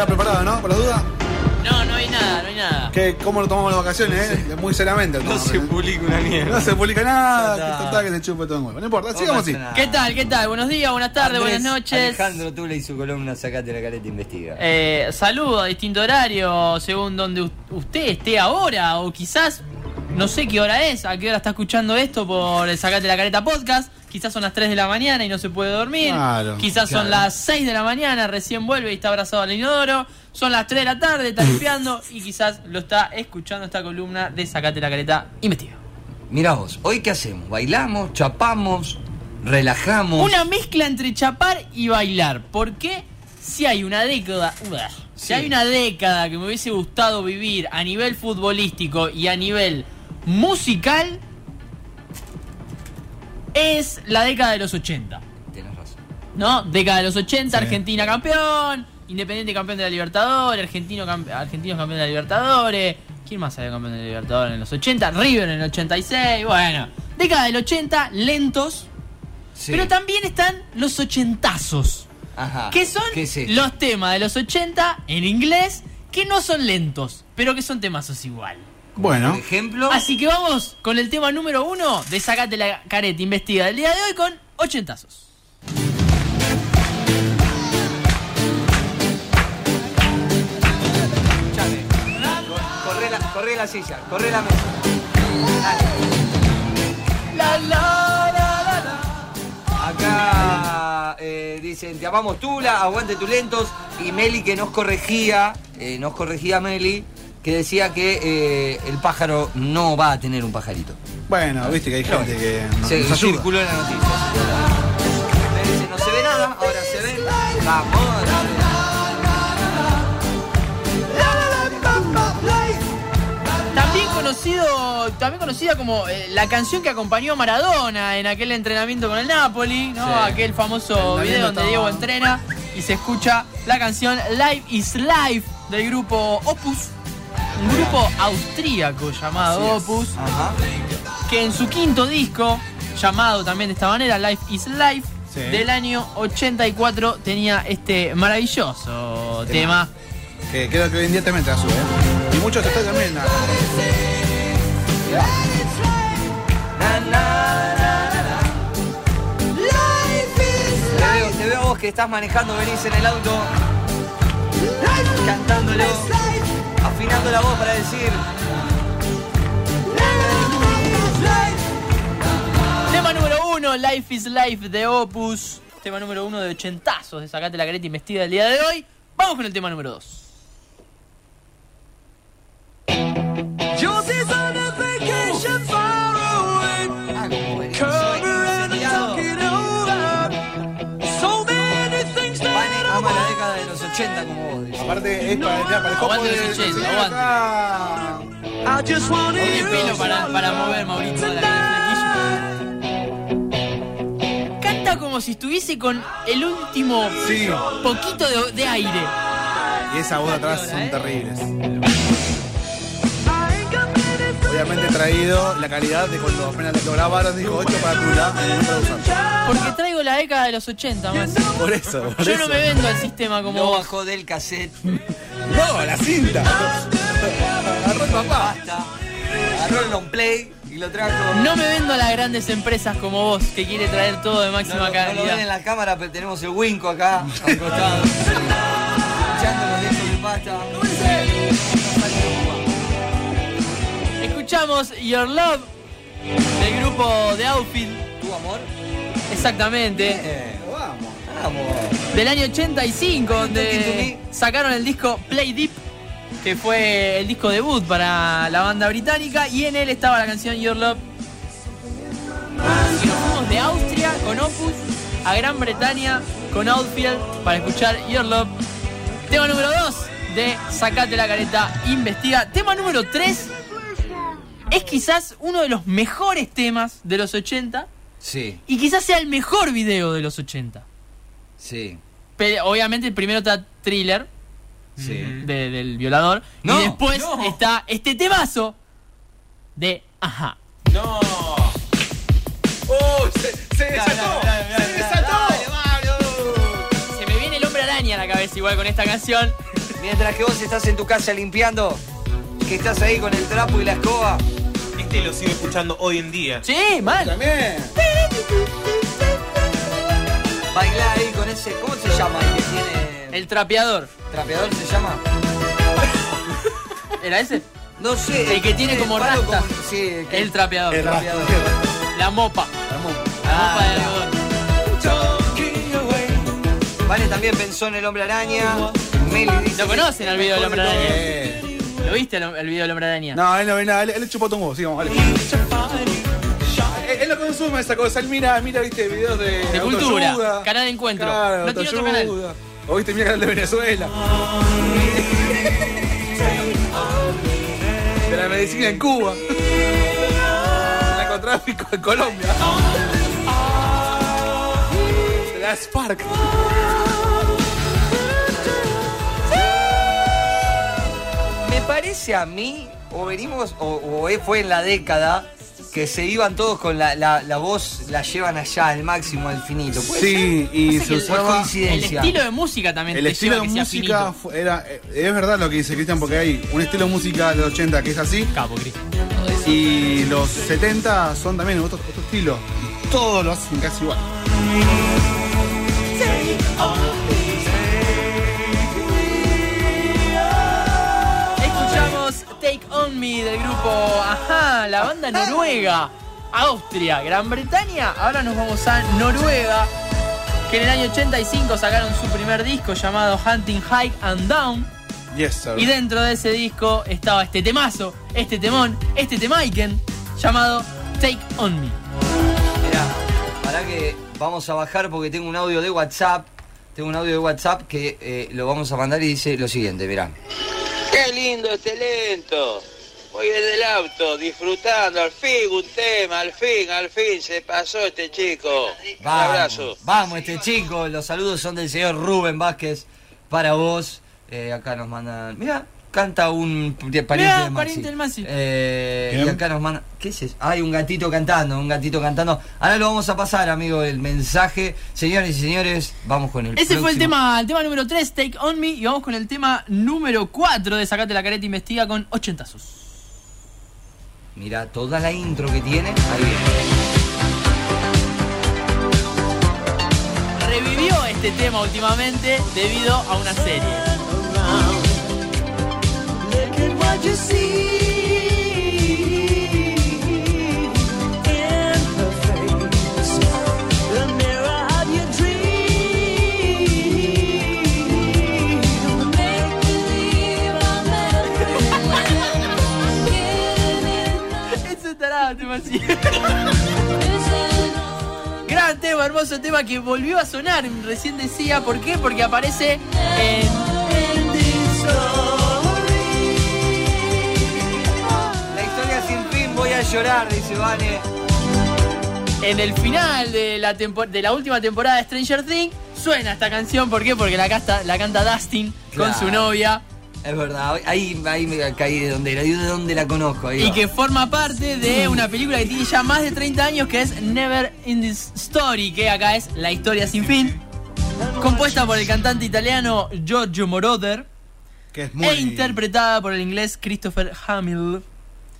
queda preparado, ¿no? ¿Por la duda? No, no hay nada, no hay nada. ¿Qué, ¿Cómo lo tomamos las vacaciones, eh? Muy seriamente. No tomamos, se ¿eh? publica una mierda. No se publica nada, que total que se chupe todo el huevo. No importa, sigamos así. ¿Qué tal? ¿Qué tal? Buenos días, buenas tardes, Andrés buenas noches. Alejandro Tula y su columna Sacate la careta investiga. Eh, saludo a distinto horario, según donde usted esté ahora, o quizás no sé qué hora es, a qué hora está escuchando esto por el Sacate la Careta Podcast. Quizás son las 3 de la mañana y no se puede dormir. Claro, quizás son las 6 de la mañana, recién vuelve y está abrazado al inodoro. Son las 3 de la tarde, está limpiando y quizás lo está escuchando esta columna de Sacate la Careta Investiga. Mirá vos, ¿hoy qué hacemos? ¿Bailamos? ¿Chapamos? ¿Relajamos? Una mezcla entre chapar y bailar. ¿Por qué? Si hay una década. uah, Si Sí. hay una década que me hubiese gustado vivir a nivel futbolístico y a nivel musical, es la década de los 80. Tenés razón. ¿No? Década de los 80, Sí. Argentina campeón, Independiente campeón de la Libertadores, Argentino campe- Argentinos campeón de la Libertadores. ¿Quién más había campeón de la Libertadores en los 80? River en el 86. Bueno, década del 80, lentos. Sí. Pero también están los ochentazos. Ajá. Que son los temas de los 80 en inglés que no son lentos, pero que son temazos igual. Bueno, Por ejemplo. Así que vamos con el tema número uno de Sacate la careta investiga del día de hoy con ochentazos. Escuchame. Corre la, corre la silla, corre la mesa. La, la, la, la, la. Acá eh, dicen, te amamos Tula, aguante tu lentos. Y Meli que nos corregía, eh, nos corregía Meli, que decía que eh, el pájaro no va a tener un pajarito. bueno, viste que hay gente que nos, Se nos ayuda. circuló en la noticia. No se ve nada, ahora se ve. Vamos. También conocido, también conocida como eh, la canción que acompañó a Maradona en aquel entrenamiento con el Napoli, ¿no? Sí. Aquel famoso video donde Diego entrena y se escucha la canción Life is Life del grupo Opus, un grupo austríaco llamado. Opus, Ajá. que en su quinto disco, llamado también de esta manera, Life is Life, Sí. del año 84, tenía este maravilloso tema. Que creo que hoy en día te la sube. ¿eh? Y muchos están también. na. Te veo, te veo a vos que estás manejando, venís en el auto, cantándolo, afinando la voz para decir. Tema número uno, Life is Life de Opus. Tema número uno de ochentazos de Sacate la careta investiga del día de hoy. Vamos con el tema número dos. Aparte, es para, ya, Aguante de- los 80, de- aguante. Tiene pelo para, para mover, flequillo. Canta como si estuviese con el último Sí. poquito de, de aire. Y esa voz de atrás son terribles. Obviamente traído la calidad de cuando apenas lo grabaron, dijo 8 para Tula, no. Porque traigo la década de los 80 más. Por eso, por Yo eso. no me vendo al sistema como Lo vos. bajó del cassette. No, la cinta. Agarró el papá. Basta. Agarró el long play y lo trajo. No me vendo a las grandes empresas como vos, que quiere traer todo de No, máxima lo- no lo ven en calidad. la cámara, pero tenemos el Winco acá, al costado. Escuchando los discos de pasta. Escuchamos Your Love del grupo de Outfit. ¿Tu amor? Exactamente. Eh, vamos. Vamos. Del año 85, Talking to donde sacaron el disco Play Deep, que fue el disco debut para la banda británica, y en él estaba la canción Your Love. Y nos fuimos de Austria con Opus a Gran Bretaña con Outfield para escuchar Your Love. Tema número 2 de Sacate la careta, investiga. Tema número 3 es quizás uno de los mejores temas de los 80 Sí, y quizás sea el mejor video de los 80. sí, Pe- obviamente el primero está Thriller sí. de- del violador No, y después no. está este temazo de Ajá. ¡No! ¡Oh! ¡Se, se desató! ¡Se desató! Se me viene el hombre araña a la cabeza igual con esta canción. Mientras que vos estás en tu casa limpiando, que estás ahí con el trapo y la escoba. Este lo sigo escuchando hoy en día. Sí, mal. También. Bailar ahí con ese. ¿Cómo se llama el que tiene. El trapeador. trapeador se llama? ¿Era ese? No sé. El que tiene como rasta. como- sí, el que- El trapeador. El trapeador. La mopa. La Ah, mopa de algodón. Vale también pensó en el hombre araña. Meli dice. ¿Lo conocen al video del hombre araña? Eh. ¿Lo viste el, el video del hombre araña? No, él no ve nada, él, él chupó un huevo, sigamos, vale. Él, él no consume esa cosa, él mira, mira, viste, videos de. De cultura, canal de encuentro. Claro, No tiene otro canal. autoayuda. O viste, mira canal de Venezuela. De la medicina en Cuba. El narcotráfico en Colombia. De la Spark. Me parece a mí, o venimos, o, o fue en la década, que se iban todos con la, la, la voz, la llevan allá al máximo, al finito. ¿Puede Sí, y Pasa se el- usaba. El estilo de música también El te estilo lleva de que música era. eh, Es verdad lo que dice Cristian, porque hay un estilo de música de los 80 que es así. Capo, Cristian. Y los 70 son también otro, otro estilo. Y todos lo hacen casi igual. Del grupo Ajá, la banda noruega, Austria, Gran Bretaña. Ahora nos vamos a Noruega, que en el año 85 sacaron su primer disco llamado Hunting High and Down. Yes, sir. Y dentro de ese disco estaba este temazo, este temón, este temaiken llamado Take On Me. Mirá, para que vamos a bajar porque tengo un audio de WhatsApp. Tengo un audio de WhatsApp que eh, lo vamos a mandar y dice lo siguiente, mirá. Qué lindo este lento. Voy desde el auto disfrutando, al fin un tema, al fin, al fin se pasó este chico. Un abrazo. Vamos, vamos este chico. Los saludos son del señor Rubén Vázquez para vos. Eh, acá nos mandan. Mira, canta un pariente Mirá, de Maxi. pariente del Maxi. Eh, y acá nos manda. ¿Qué es eso? Hay un gatito cantando, un gatito cantando. Ahora lo vamos a pasar, amigo, el mensaje. Señores y señores, vamos con el Ese fue el próximo. tema, el tema número 3, Take On Me, y vamos con el tema número 4 de Sacate la careta investiga con 80 Mira toda la intro que tiene. Ahí viene. Revivió este tema últimamente debido a una serie. Hermoso tema que volvió a sonar. Recién decía, ¿por qué? Porque aparece en. La historia sin fin, voy a llorar, dice Vane. En el final de la, de la última temporada de Stranger Things suena esta canción. ¿Por qué? Porque la, canta, la canta Dustin con su novia Es verdad, ahí, ahí me caí de donde, la- de donde la conozco. Ahí y va. que forma parte de una película que tiene ya más de 30 años que es Never in This Story, que acá es La historia sin fin, compuesta por el cantante italiano Giorgio Moroder Que es muy. e interpretada por el inglés Christopher Hamill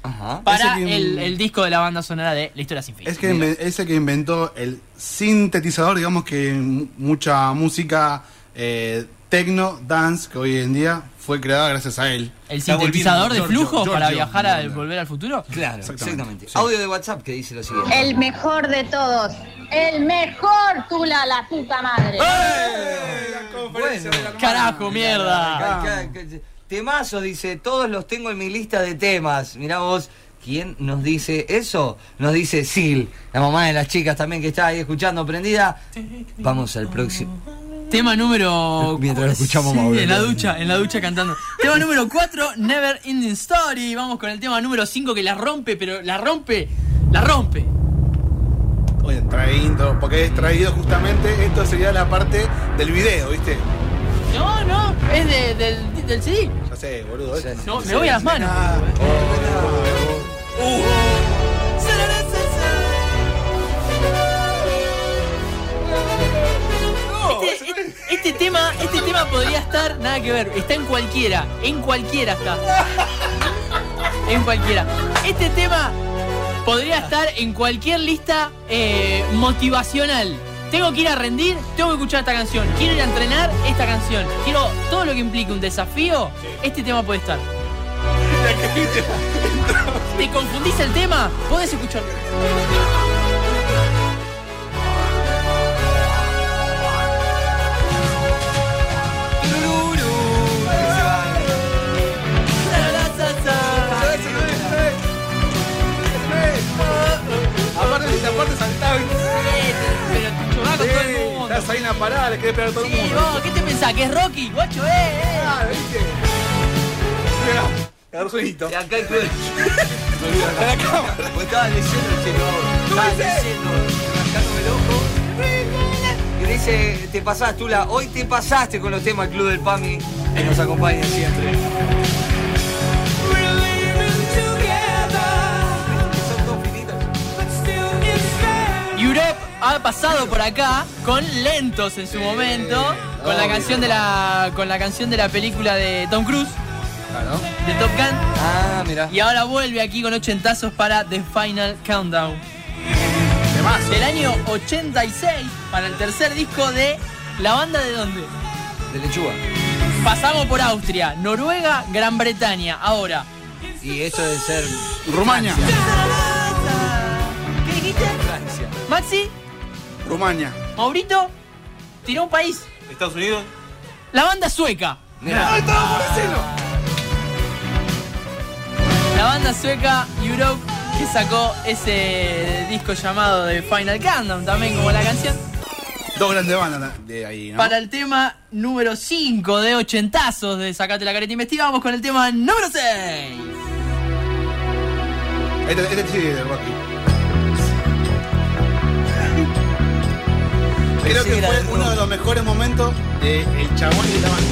Ajá. para Ese que- el, el disco de la banda sonora de La historia sin fin. Es que inven- es el que inventó el sintetizador, digamos que mucha música eh, techno, dance, que hoy en día fue creada gracias a él. El sintetizador de flujos para viajar al Moroder. volver al futuro. Claro, Exactamente, exactamente. sí. Audio de WhatsApp que dice lo siguiente. El mejor de todos. El mejor, Tula, la puta madre. Bueno. Carajo, mierda. Ca- ca- ca- Temazos, dice, todos los tengo en mi lista de temas. Mirá vos, ¿quién nos dice eso? Nos dice Sil, la mamá de las chicas también que está ahí escuchando, prendida. Vamos al próximo. Tema número. Mientras lo escuchamos, Sí, Mauro. En la ducha, en la ducha cantando. Tema número 4, Never Ending Story. Vamos con el tema número 5 que la rompe, pero la rompe, la rompe. Oye, intro, porque es traído justamente, esto sería la parte del video, ¿viste? No, no, es de- del, del CD. Ya sé, boludo. ¿eh? No, me voy a las manos. Ah, Este, este- este tema, este tema podría estar, nada que ver. Está en cualquiera. En cualquiera está. En cualquiera. Este tema podría estar en cualquier lista eh, motivacional. Tengo que ir a rendir, tengo que escuchar esta canción. Quiero ir a entrenar esta canción. Quiero todo lo que implique un desafío. Este tema puede estar. ¿Te confundís el tema? Podés escucharlo. Estás ahí en la parada, le querés pegar a todo el Sí, mundo. vos, ¿qué te pensás? ¿Que es Rocky? Guacho, eh, eh. Ah, ¿viste? Mira, agarró. Y acá el club. Pues estaba leyendo el cielo ahora. Estaba leyendo, rascándome el ojo. Y dice, te pasás, Tula, hoy te pasaste con los temas del Club del PAMI que nos acompañan siempre. Europe ha pasado por acá con lentos en su momento, con la canción de la con la canción de la película de Tom Cruise, Claro. de Top Gun, Ah, mira. y ahora vuelve aquí con ochentazos para The Final Countdown. Temazo. Del año 86 para el tercer disco de la banda de dónde? De lechuga. Pasamos por Austria, Noruega, Gran Bretaña. Ahora, Y eso debe ser Rumania. ¿qué dijiste? Francia. Maxi, Rumania. Maurito, tiró un país. Estados Unidos. La banda sueca. Mirá. La banda sueca Europe que sacó ese disco llamado The Final Countdown, también como la canción, Dos grandes bandas de ahí, ¿no? para el tema número 5 de ochentazos de Sacate la careta investiga. Vamos con el tema número 6. Este, este sí es de Rocky. Creo que fue de uno de los mejores momentos de El Chabón y la banda.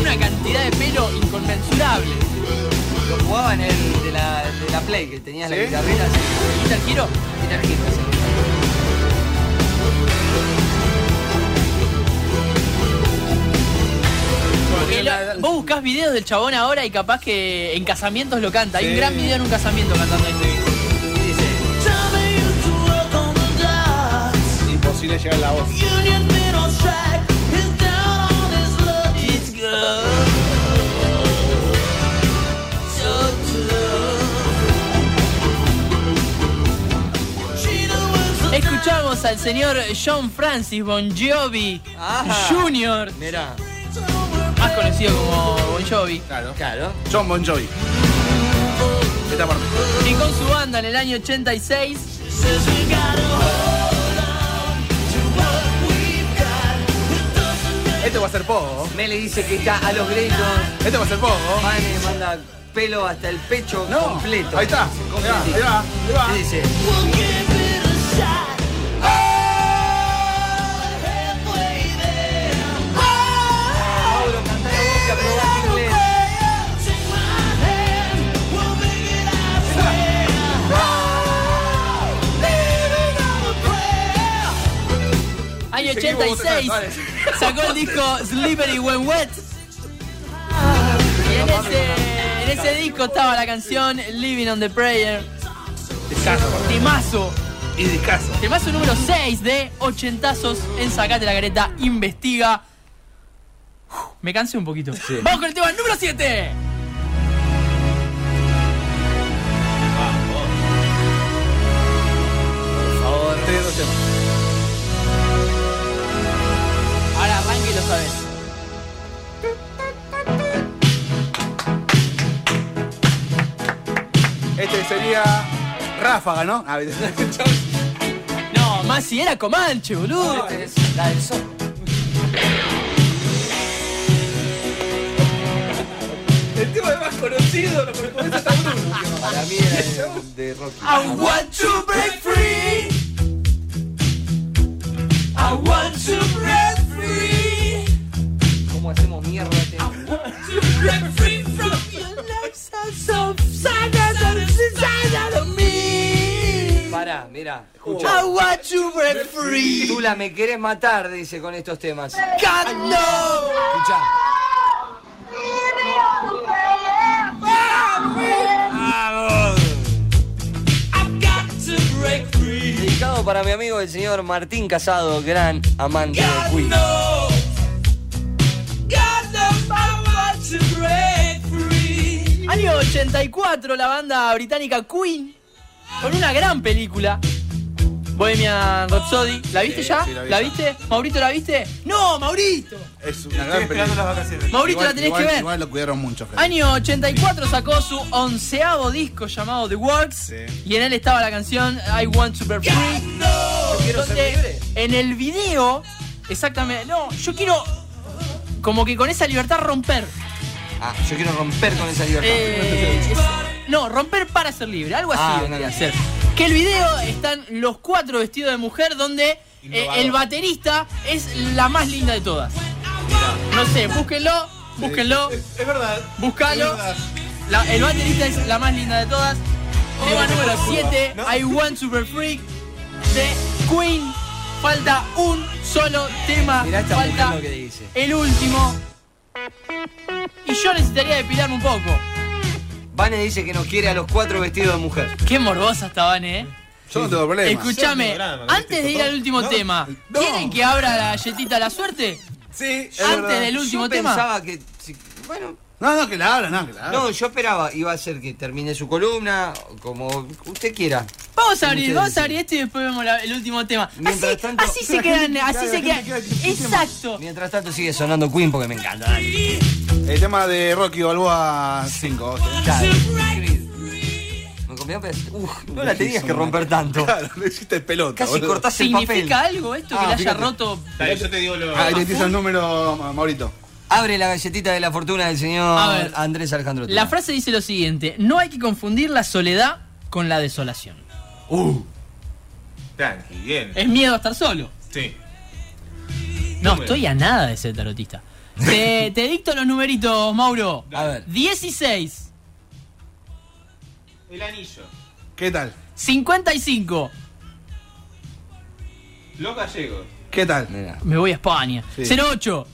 Una cantidad de pelo inconmensurable. Lo jugaba en el de la, de la Play, que tenías la ¿Sí? guitarrera. así. ¿Viste el giro? Guitar Hero, sí. Porque lo- vos buscás videos del chabón ahora y capaz que en casamientos lo canta. Hay un Sí. gran video en un casamiento cantando este video. Imposible llegar a la voz. Escuchamos al señor John Francis Bon Jovi Ajá. Jr., mira, más conocido como Bon Jovi, Claro. claro. John Bon Jovi. Esta parte. que con su banda en el año 86 Este va a ser poco. Mele dice que está a los gritos. Este va a ser poco. Mane manda pelo hasta el pecho No. completo. Ahí está. Ahí va, ahí va, ahí va. Dice, Mauro, cantá la voz que aprobaste inglés. Año Seguimos 86 votando, sacó el disco Slippery When Wet. Y en ese, en ese disco estaba la canción Living on the Prayer. Discaso. Temazo. Y discaso. Temazo número 6 de ochentazos en Sacate la Careta Investiga. Uf, Me cansé un poquito. Vamos con el tema número 7. Por favor. Sabes. Este sería Ráfaga, ¿no? Ah, No, más si era Comanche, boludo. Este es la del sol. El tema más conocido, lo hasta Bruno. Para mí era el de Rocky. I want to break free. I want to break me. Pará, mirá. Mirá, escucha. I want to break free. Tú la me querés matar, dice con estos temas. God no. Escucha. Dedicado para mi amigo el señor Martín Casado, gran amante de Queen. 84, la banda británica Queen, con una gran película. Bohemian Rhapsody. ¿La viste Sí, ya? sí, la vi ¿La ya. viste? ¿Maurito la viste? ¡No, Maurito! Es una gran las película. vacaciones. Maurito Igual- la tenés igual- que ver. Igual lo cuidaron mucho, Fred. Año 84 sacó su onceavo disco llamado The Works Sí. y en él estaba la canción I Want to Be Free. quiero ser donde libre. En el video, exactamente, no, yo quiero como que con esa libertad romper. Ah, yo quiero romper con esa libertad. Eh, es- no, romper para ser libre, algo así Ah, no, ser. Que el video están los cuatro vestidos de mujer donde eh, el baterista es la más linda de todas. No sé, búsquenlo, búsquenlo, Es, es verdad. búscalo. El baterista es la más linda de todas. Tema número 7, ¿no? I Want Super Freak de Queen. Falta un solo tema. Mirá esta Falta mujer lo que dice. el último. Y yo necesitaría depilarme un poco. Vane dice que nos quiere a los cuatro vestidos de mujer. Qué morbosa está Vane, eh. Yo no tengo problema. Escúchame, drama, antes de ir al último No, tema, no. ¿quieren que abra la galletita a la suerte? Sí, es Antes verdad. del último yo tema. pensaba que. si- bueno, No, no, que la abra, no, que la abra. no, yo esperaba, iba a ser que termine su columna, como usted quiera. Vamos a abrir, vamos a abrir este y después vemos la- el último tema. Mientras así, tanto- así se quedan, así claro, se quedan. queda Exacto. Mientras tanto sigue sonando Queen porque me encanta. dale. El tema de Rocky Balboa 5. Claro. Me comió. Uf, no la tenías que romper tanto. Claro, le hiciste pelota. Casi boludo. cortás el papel. ¿Significa algo esto que Ah, le haya roto? Dale, yo te digo lo. Ah, le el número, Ma- Maurito. Abre la galletita de la fortuna del señor ver, Andrés Alejandro. La frase dice lo siguiente: No hay que confundir la soledad con la desolación. Uh. Tranqui, bien. Es miedo a estar solo. Sí. No, Número. estoy a nada de ser tarotista. Te, te dicto los numeritos, Mauro. A ver. 16, El anillo. ¿Qué tal? 55. Los gallegos. ¿Qué tal? Mirá. Me voy a España. Sí. 08,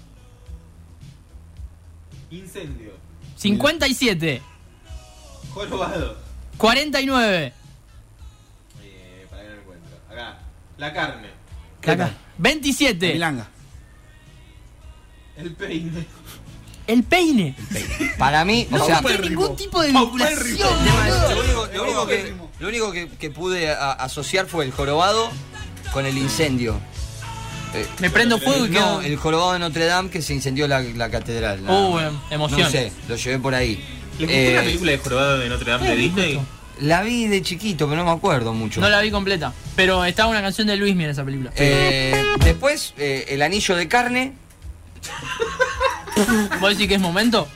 Incendio. 57, Jorobado. 49. La carne. ¿Qué Acá. tal? 27. Milanga. El peine. El peine. Para mí, o No sea, tiene Paupérrimo. ningún tipo de vinculación. el lo único, lo único que, lo único que, que pude a- asociar fue el jorobado con el incendio. Eh, Me prendo fuego y no, quedo. el jorobado de Notre Dame que se incendió la, la catedral. Uh, más. emoción. No sé, lo llevé por ahí. ¿Les gustó Eh, la película de Jorobado de Notre Dame de Disney? La vi de chiquito, pero no me acuerdo mucho. No la vi completa. Pero estaba una canción de Luis en esa película. Eh, después, eh, el anillo de carne. ¿Vos decís que es momento?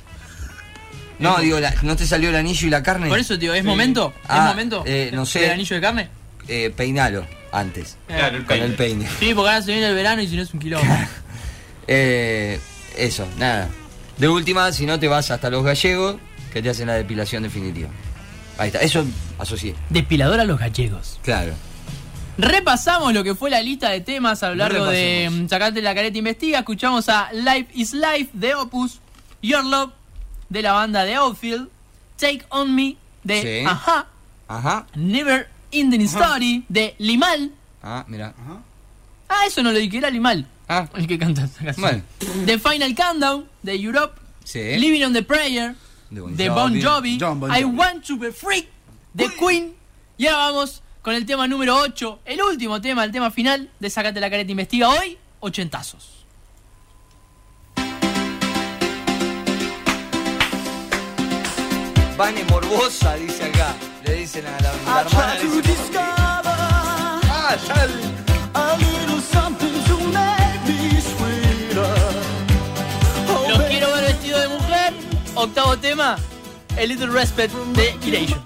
No, digo, la- ¿no te salió el anillo y la carne? Por eso, tío, ¿es momento? ¿Es Ah, momento? eh, no sé. ¿Del anillo de carne? Eh, peinalo antes, Claro, el con peine. el peine. Sí, porque ahora se viene el verano y si no es un kilómetro. Eh, eso, nada. De última, si no te vas hasta los gallegos, que te hacen la depilación definitiva. Ahí está, eso asocié. Depilador a los gallegos. Claro. Repasamos lo que fue la lista de temas a lo largo de Repasemos. mm, Sacate la careta investiga. Escuchamos a Life is Life de Opus, Your Love de la banda de Outfield, Take On Me de Sí. Ajá, Ajá. Never Ending Story de Limal. Ah, mira. Ah, eso no lo dije, era Limal. Ah, El que canta esta canción. Bueno. The Final Countdown de Europe, sí. Living on the Prayer De Bon de Bon Jovi, John Bon I Jovi. Want to Be Free de Queen. Y ahora vamos con el tema número 8, el último tema, el tema final de Sacate la careta investiga hoy, ochentazos. Vane Morbosa, dice acá. Le dicen a la, la hermana. le dicen, Ah, ya octavo tema, A Little Respect de Elation.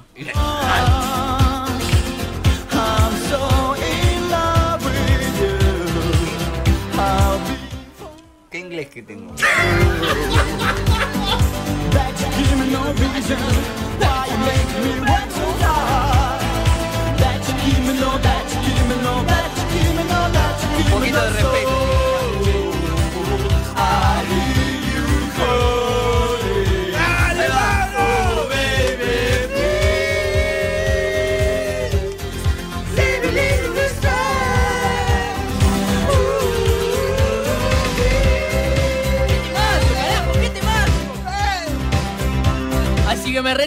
¿Qué inglés que tengo? Un poquito de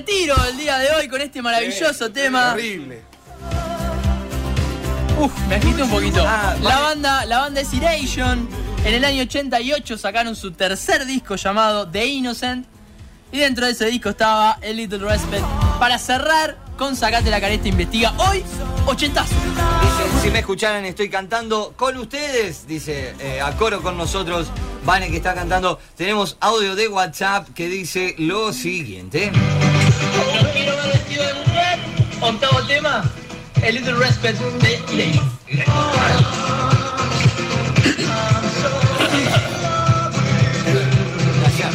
retiro el día de hoy con este maravilloso tema. Horrible. Uf, me agité un poquito. Ah, la banda, la banda es Iration. En el año 88 sacaron su tercer disco llamado The Innocent. Y dentro de ese disco estaba El Little Respect. Para cerrar con Sacate la Careta Investiga. Hoy, 80 si me escucharan estoy cantando con ustedes, dice, eh, a coro con nosotros, Vane que está cantando. Tenemos audio de WhatsApp que dice lo siguiente. Octavo tema. El Little Respect de. Gracias.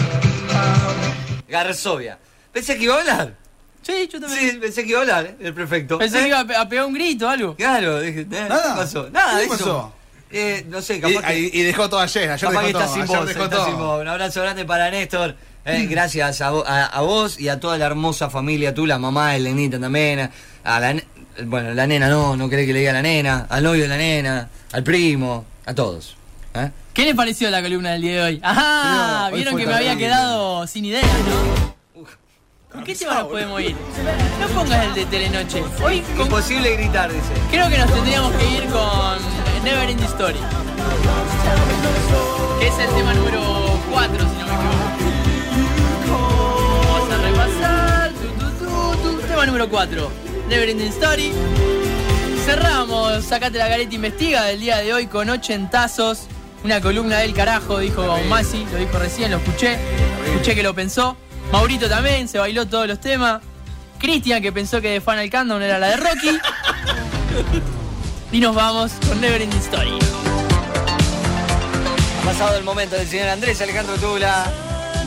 Garzovia. Pensé que iba a hablar. Sí, yo también. Sí, pensé que iba a hablar, eh, el perfecto. Pensé ¿Eh? que iba a pe- a pegar un grito o algo. Claro, dije, eh, Nada. ¿qué pasó? Nada, ¿Qué eso. pasó? Eh, no sé, Y, capaz que, y- y dejó todo ayer, ayer capaz que dejó está todo. sin voz, dejó está todo. sin voz. Un abrazo grande para Néstor. Eh, gracias a, vo- a- a vos y a toda la hermosa familia, tú, la mamá, Elenita también, a la, bueno, la nena no, no querés que le diga a la nena, al novio de la nena, al primo, a todos. ¿eh? ¿Qué les pareció la columna del día de hoy? Ajá, hoy vieron que me había quedado sin ideas, ¿no? ¿Con qué tema nos podemos ir? No pongas el de Telenoche. Hoy con- Imposible gritar, dice. creo que nos tendríamos que ir con Never Ending Story. Que es el tema número 4, si no me equivoco. Vamos a repasar. Tu, tu, tu, tu. Tema número 4. Never Ending Story. Cerramos, sacate la careta investiga del día de hoy con ochentazos. Una columna del carajo, dijo Masi, lo dijo recién, lo escuché. Escuché que lo pensó. Maurito también, se bailó todos los temas. Cristian, que pensó que de Final Countdown era la de Rocky. y nos vamos con Never Ending Story. Ha pasado el momento del señor Andrés Alejandro Tula,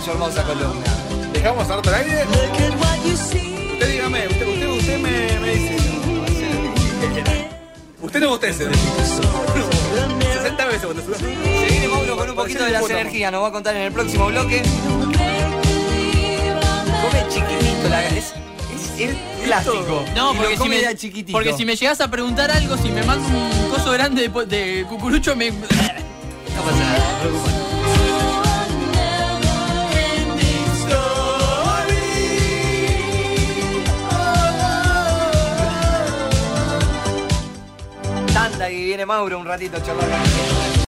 su hermosa columna. ¿Dejamos harto el aire? Usted dígame, usted, usted, usted me, me dice. Usted no bostece. 60 veces cuando Se viene Mauro con un poquito de las energías, nos va a contar en el próximo bloque. Chiquitito, la, es, es, es plástico. No, Y lo porque si, me, chiquitito. porque si me llegas a preguntar algo, si me mandas un coso grande de, de cucurucho, me. No pasa nada, no preocupes. Tanda y viene Mauro un ratito a charlar con.